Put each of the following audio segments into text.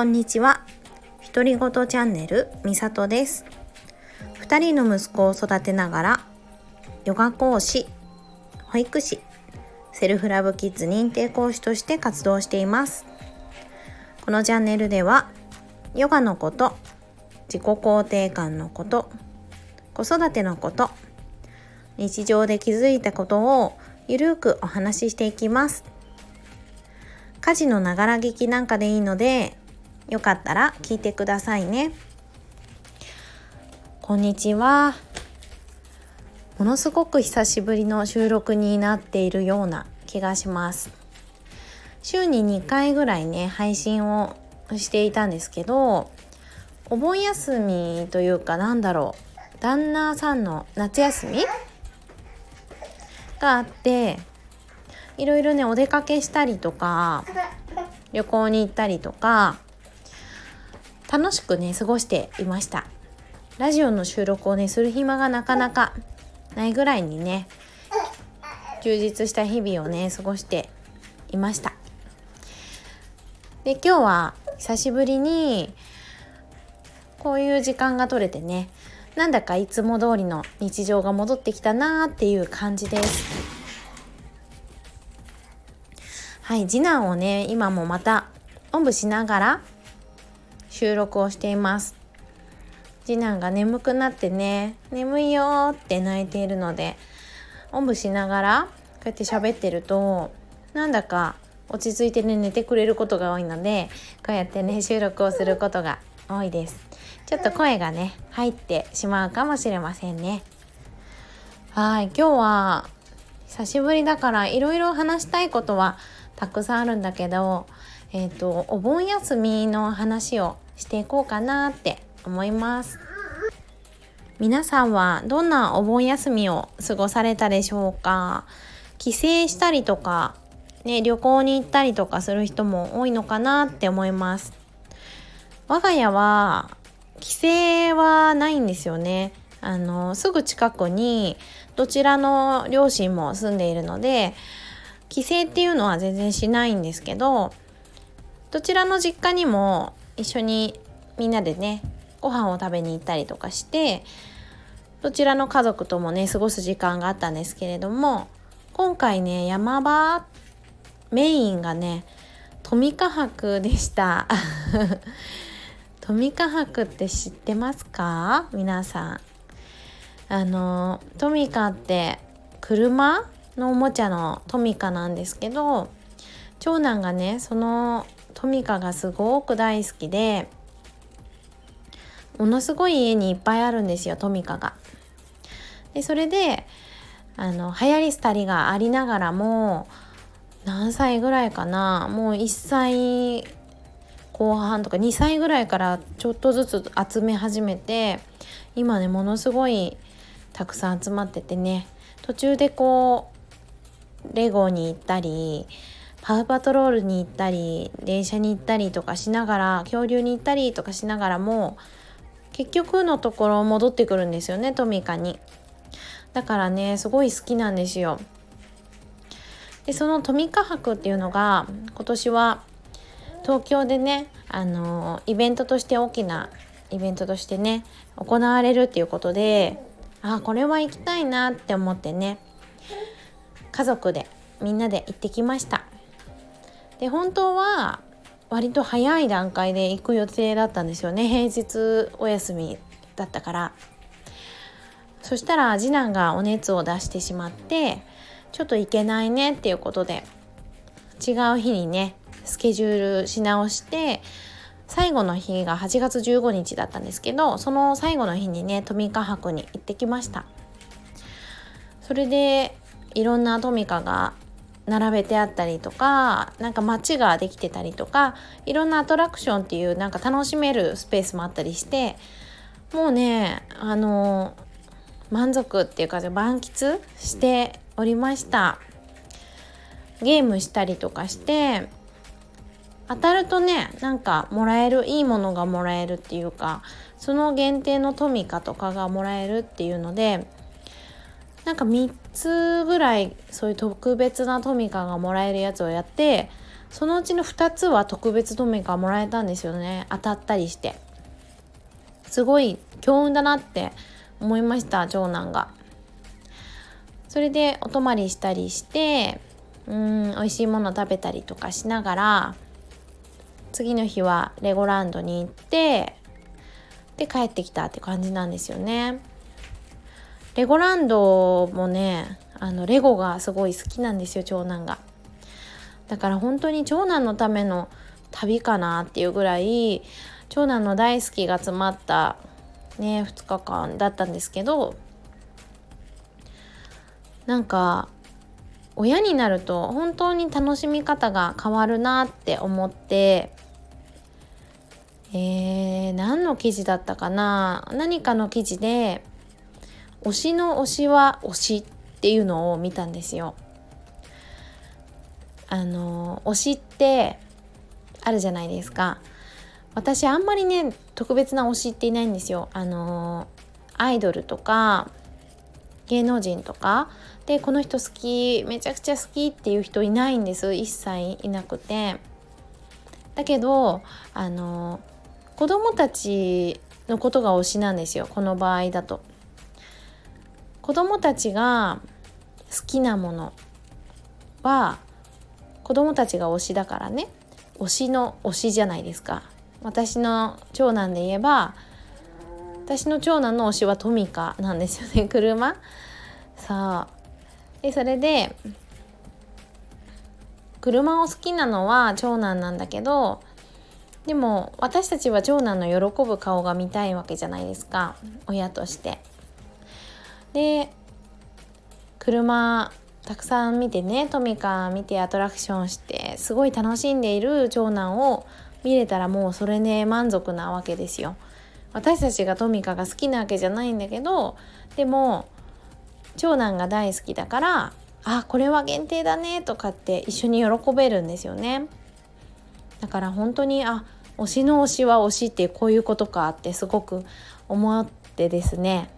こんにちは。独り言チャンネルみさとです。二人の息子を育てながら、ヨガ講師、保育士、セルフラブキッズ認定講師として活動しています。このチャンネルでは、ヨガのこと、自己肯定感のこと、子育てのこと、日常で気づいたことをゆるくお話ししていきます。家事のながら聞きなんかでいいので、よかったら聞いてくださいね。こんにちは。ものすごく久しぶりの収録になっているような気がします。週に2回ぐらいね、配信をしていたんですけど、お盆休みというかなんだろう、旦那さんの夏休みがあって、いろいろねお出かけしたりとか旅行に行ったりとか楽しくね過ごしていました。ラジオの収録をねする暇がなかなかないぐらいにね充実した日々をね過ごしていました。で今日は久しぶりにこういう時間が取れてねなんだかいつも通りの日常が戻ってきたなーっていう感じです。はい、次男をね、今もまたおんぶしながら収録をしています。次男が眠くなってね、眠いよって泣いているので、おんぶしながらこうやって喋ってると、なんだか落ち着いてね、寝てくれることが多いので、こうやってね、収録をすることが多いです。ちょっと声がね、入ってしまうかもしれませんね。はい、今日は久しぶりだからいろいろ話したいことはたくさんあるんだけど、えっ、ー、とお盆休みの話をしていこうかなって思います。皆さんはどんなお盆休みを過ごされたでしょうか？帰省したりとか、ね、旅行に行ったりとかする人も多いのかなって思います。我が家は帰省はないんですよね。あのすぐ近くにどちらの両親も住んでいるので帰省っていうのは全然しないんですけどどちらの実家にも一緒にみんなでねご飯を食べに行ったりとかしてどちらの家族ともね過ごす時間があったんですけれども今回ね山場メインがねトミカ博でした。トミカ博って知ってますか？皆さん。あのトミカって車のおもちゃのトミカなんですけど長男がねそのトミカがすごく大好きでものすごい家にいっぱいあるんですよトミカが。でそれであの流行り廃りがありながらも何歳ぐらいかなもう1歳後半とか2歳ぐらいからちょっとずつ集め始めて今ねものすごいたくさん集まっててね途中でこうレゴに行ったりパウパトロールに行ったり電車に行ったりとかしながら恐竜に行ったりとかしながらも結局のところ戻ってくるんですよねトミカに。だからねすごい好きなんですよ。でそのトミカ博っていうのが今年は東京でねあのイベントとして大きなイベントとしてね行われるっていうことであこれは行きたいなって思ってね家族でみんなで行ってきましたで本当は割と早い段階で行く予定だったんですよね。平日お休みだったから。そしたら次男がお熱を出してしまってちょっと行けないねっていうことで違う日にねスケジュールし直して最後の日が8月15日だったんですけどその最後の日にねトミカ博に行ってきました。それでいろんなトミカが並べてあったりとかなんか街ができてたりとかいろんなアトラクションっていうなんか楽しめるスペースもあったりしてもうねあの満足っていうか満喫しておりました。ゲームしたりとかして当たるとねなんかもらえるいいものがもらえるっていうかその限定のトミカとかがもらえるっていうのでなんか3つぐらいそういう特別なトミカがもらえるやつをやってそのうちの2つは特別トミカもらえたんですよね。当たったりして。すごい強運だなって思いました長男が。それでお泊まりしたりしてうん美味しいもの食べたりとかしながら次の日はレゴランドに行ってで帰ってきたって感じなんですよね。レゴランドもねあのレゴがすごい好きなんですよ長男が。だから本当に長男のための旅かなっていうぐらい長男の大好きが詰まったね2日間だったんですけどなんか親になると本当に楽しみ方が変わるなって思ってえー、何の記事だったかな何かの記事で推しの推しは推しっていうのを見たんですよ。あの推しってあるじゃないですか。私あんまりね特別な推しっていないんですよ。あのアイドルとか芸能人とかでこの人好きめちゃくちゃ好きっていう人いないんです一切いなくて。だけどあの子供たちのことが推しなんですよこの場合だと。子供たちが好きなものは子供たちが推しだからね。推しの推しじゃないですか。私の長男で言えば私の長男の推しはトミカなんですよね。車。さあでそれで車を好きなのは長男なんだけどでも私たちは長男の喜ぶ顔が見たいわけじゃないですか。親として。で車たくさん見てねトミカ見てアトラクションしてすごい楽しんでいる長男を見れたらもうそれね満足なわけですよ。私たちがトミカが好きなわけじゃないんだけどでも長男が大好きだからあこれは限定だねとかって一緒に喜べるんですよね。だから本当にあ推しの推しは推しってこういうことかってすごく思ってですね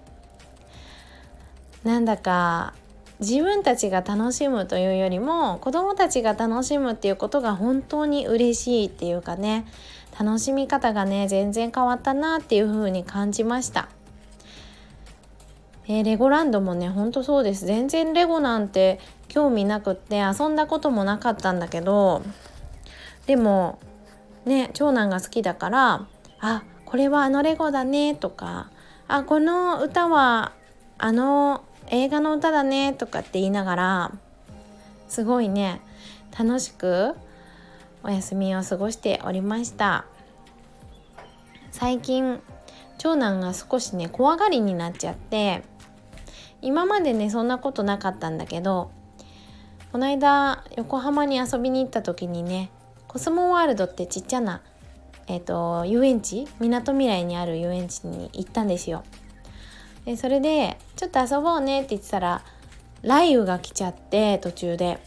なんだか自分たちが楽しむというよりも子どもたちが楽しむっていうことが本当に嬉しいっていうかね楽しみ方がね全然変わったなっていう風に感じました。えー、レゴランドもねほんとそうです全然レゴなんて興味なくって遊んだこともなかったんだけどでもね長男が好きだからあこれはあのレゴだねとかあこの歌はあの映画の歌だねとかって言いながらすごいね楽しくお休みを過ごしておりました最近長男が少しね怖がりになっちゃって今までねそんなことなかったんだけどこの間横浜に遊びに行った時にねコスモワールドってちっちゃな、えーと、遊園地？みなとみらいにある遊園地に行ったんですよ。でそれで「ちょっと遊ぼうね」って言ってたら雷雨が来ちゃって途中で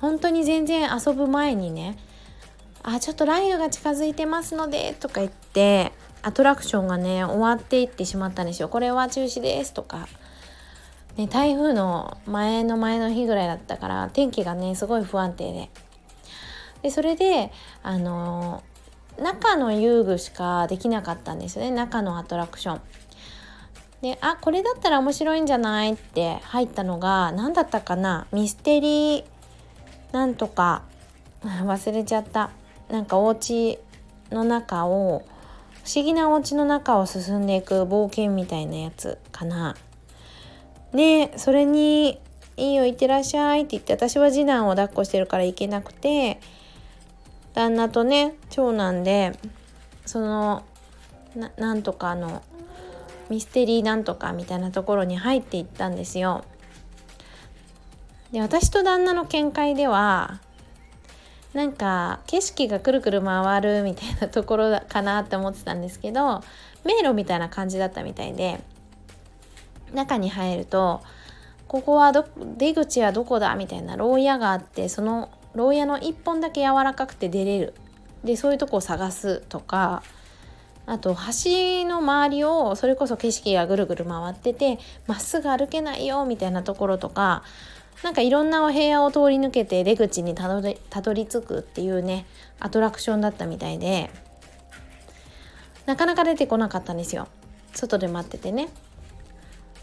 本当に全然遊ぶ前にね「あちょっと雷雨が近づいてますので」とか言ってアトラクションがね終わっていってしまったんですよ。これは中止ですとかね、台風の前の前の日ぐらいだったから天気がねすごい不安定ででそれであの中の遊具しかできなかったんですよね中のアトラクション。であこれだったら面白いんじゃないって入ったのが何だったかなミステリーなんとか 忘れちゃったなんかお家の中を不思議なお家の中を進んでいく冒険みたいなやつかな。でそれに「いいよ行ってらっしゃい」って言って私は次男を抱っこしてるから行けなくて旦那とね長男でそのなんとかのミステリーなんとかみたいなところに入っていったんですよ。で私と旦那の見解ではなんか景色がくるくる回るみたいなところかなって思ってたんですけど迷路みたいな感じだったみたいで中に入るとここはど出口はどこだみたいな牢屋があってその牢屋の1本だけ柔らかくて出れるでそういうとこを探すとかあと橋の周りをそれこそ景色がぐるぐる回っててまっすぐ歩けないよみたいなところとかなんかいろんなお部屋を通り抜けて出口にたどりたどり着くっていうねアトラクションだったみたいでなかなか出てこなかったんですよ。外で待っててね。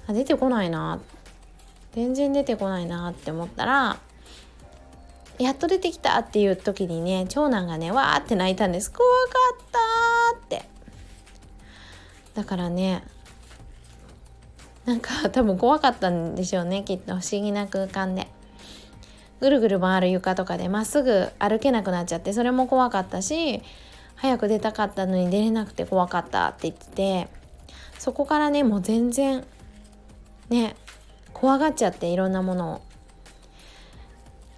あ出てこないな。全然出てこないなって思ったらやっと出てきたっていう時にね長男がねわーって泣いたんです。怖かったってだからねなんか 多分怖かったんでしょうねきっと。不思議な空間で。ぐるぐる回る床とかでまっすぐ歩けなくなっちゃってそれも怖かったし早く出たかったのに出れなくて怖かったって言っててそこからねもう全然ね怖がっちゃっていろんなものを。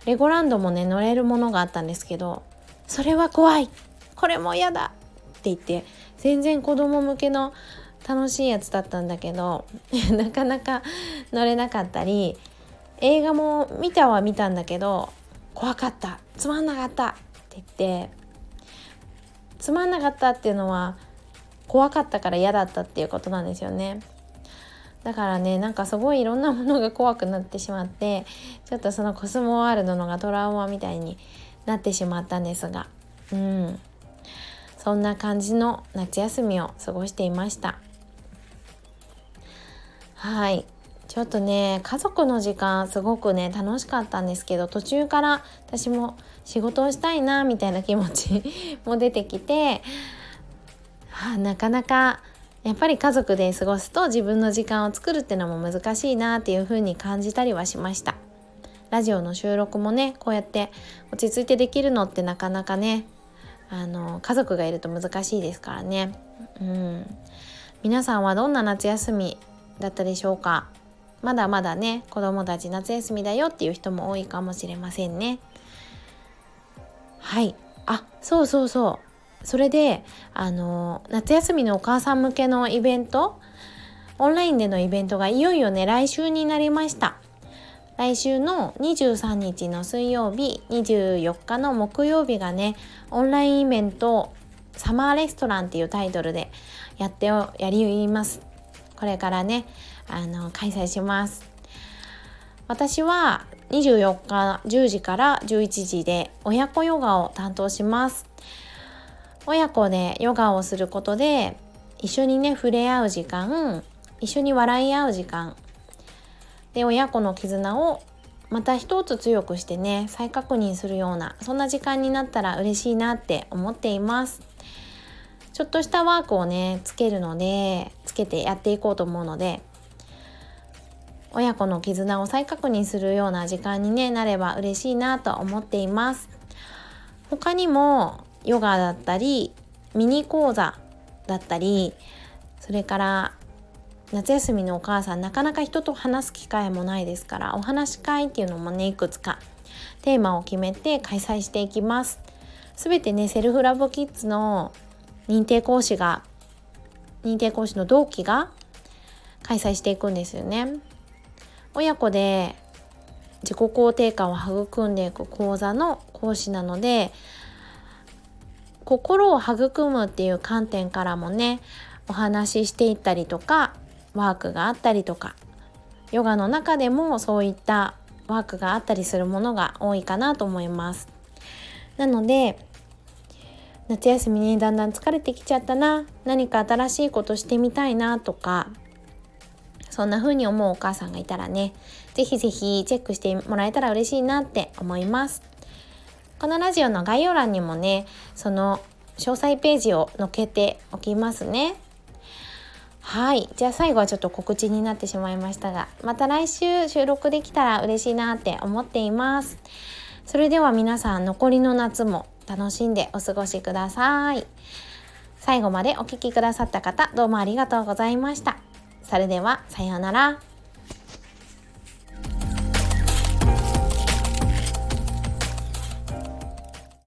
レゴランドもね乗れるものがあったんですけどそれは怖い。これも嫌だって言って全然子供向けの楽しいやつだったんだけど なかなか乗れなかったり映画も見たは見たんだけど怖かった。つまんなかった。って言ってつまんなかったっていうのは怖かったから嫌だったっていうことなんですよね。だからねなんかすごいいろんなものが怖くなってしまってちょっとそのコスモワールドのがトラウマみたいになってしまったんですが。うん。そんな感じの夏休みを過ごしていました。はいちょっとね家族の時間すごくね楽しかったんですけど途中から私も仕事をしたいなみたいな気持ち も出てきて、はあ、なかなかやっぱり家族で過ごすと自分の時間を作るってのも難しいなっていう風に感じたりはしましたラジオの収録もねこうやって落ち着いてできるのってなかなかねあの家族がいると難しいですからね。うん。皆さんはどんな夏休みだったでしょうか？まだまだね子供たち夏休みだよっていう人も多いかもしれませんね。はい。あそうそうそう。それであの夏休みのお母さん向けのイベント？オンラインでのイベントがいよいよね来週になりました。来週の23日の水曜日24日の木曜日がねオンラインイベントサマーレストランっていうタイトルでやってやります。これからねあの開催します。私は24日10時から11時で親子ヨガを担当します。親子でヨガをすることで一緒にね触れ合う時間一緒に笑い合う時間で親子の絆をまた一つ強くしてね再確認するようなそんな時間になったら嬉しいなって思っています。ちょっとしたワークをねつけるのでつけてやっていこうと思うので親子の絆を再確認するような時間に、ね、なれば嬉しいなと思っています。他にもヨガだったりミニ講座だったりそれから夏休みのお母さんなかなか人と話す機会もないですからお話し会っていうのもねいくつかテーマを決めて開催していきますすべてねセルフラブキッズの認定講師が認定講師の同期が開催していくんですよね。親子で自己肯定感を育んでいく講座の講師なので心を育むっていう観点からもねお話ししていったりとかワークがあったりとかヨガの中でもそういったワークがあったりするものが多いかなと思います。なので夏休みにだんだん疲れてきちゃったな何か新しいことしてみたいなとかそんな風に思うお母さんがいたらね是非是非チェックしてもらえたら嬉しいなって思いますこのラジオの概要欄にもねその詳細ページを載っけておきますねはいじゃあ最後はちょっと告知になってしまいましたがまた来週収録できたら嬉しいなって思っていますそれでは皆さん残りの夏も楽しんでお過ごしください。最後までお聴きくださった方、どうもありがとうございました。それでは、さようなら。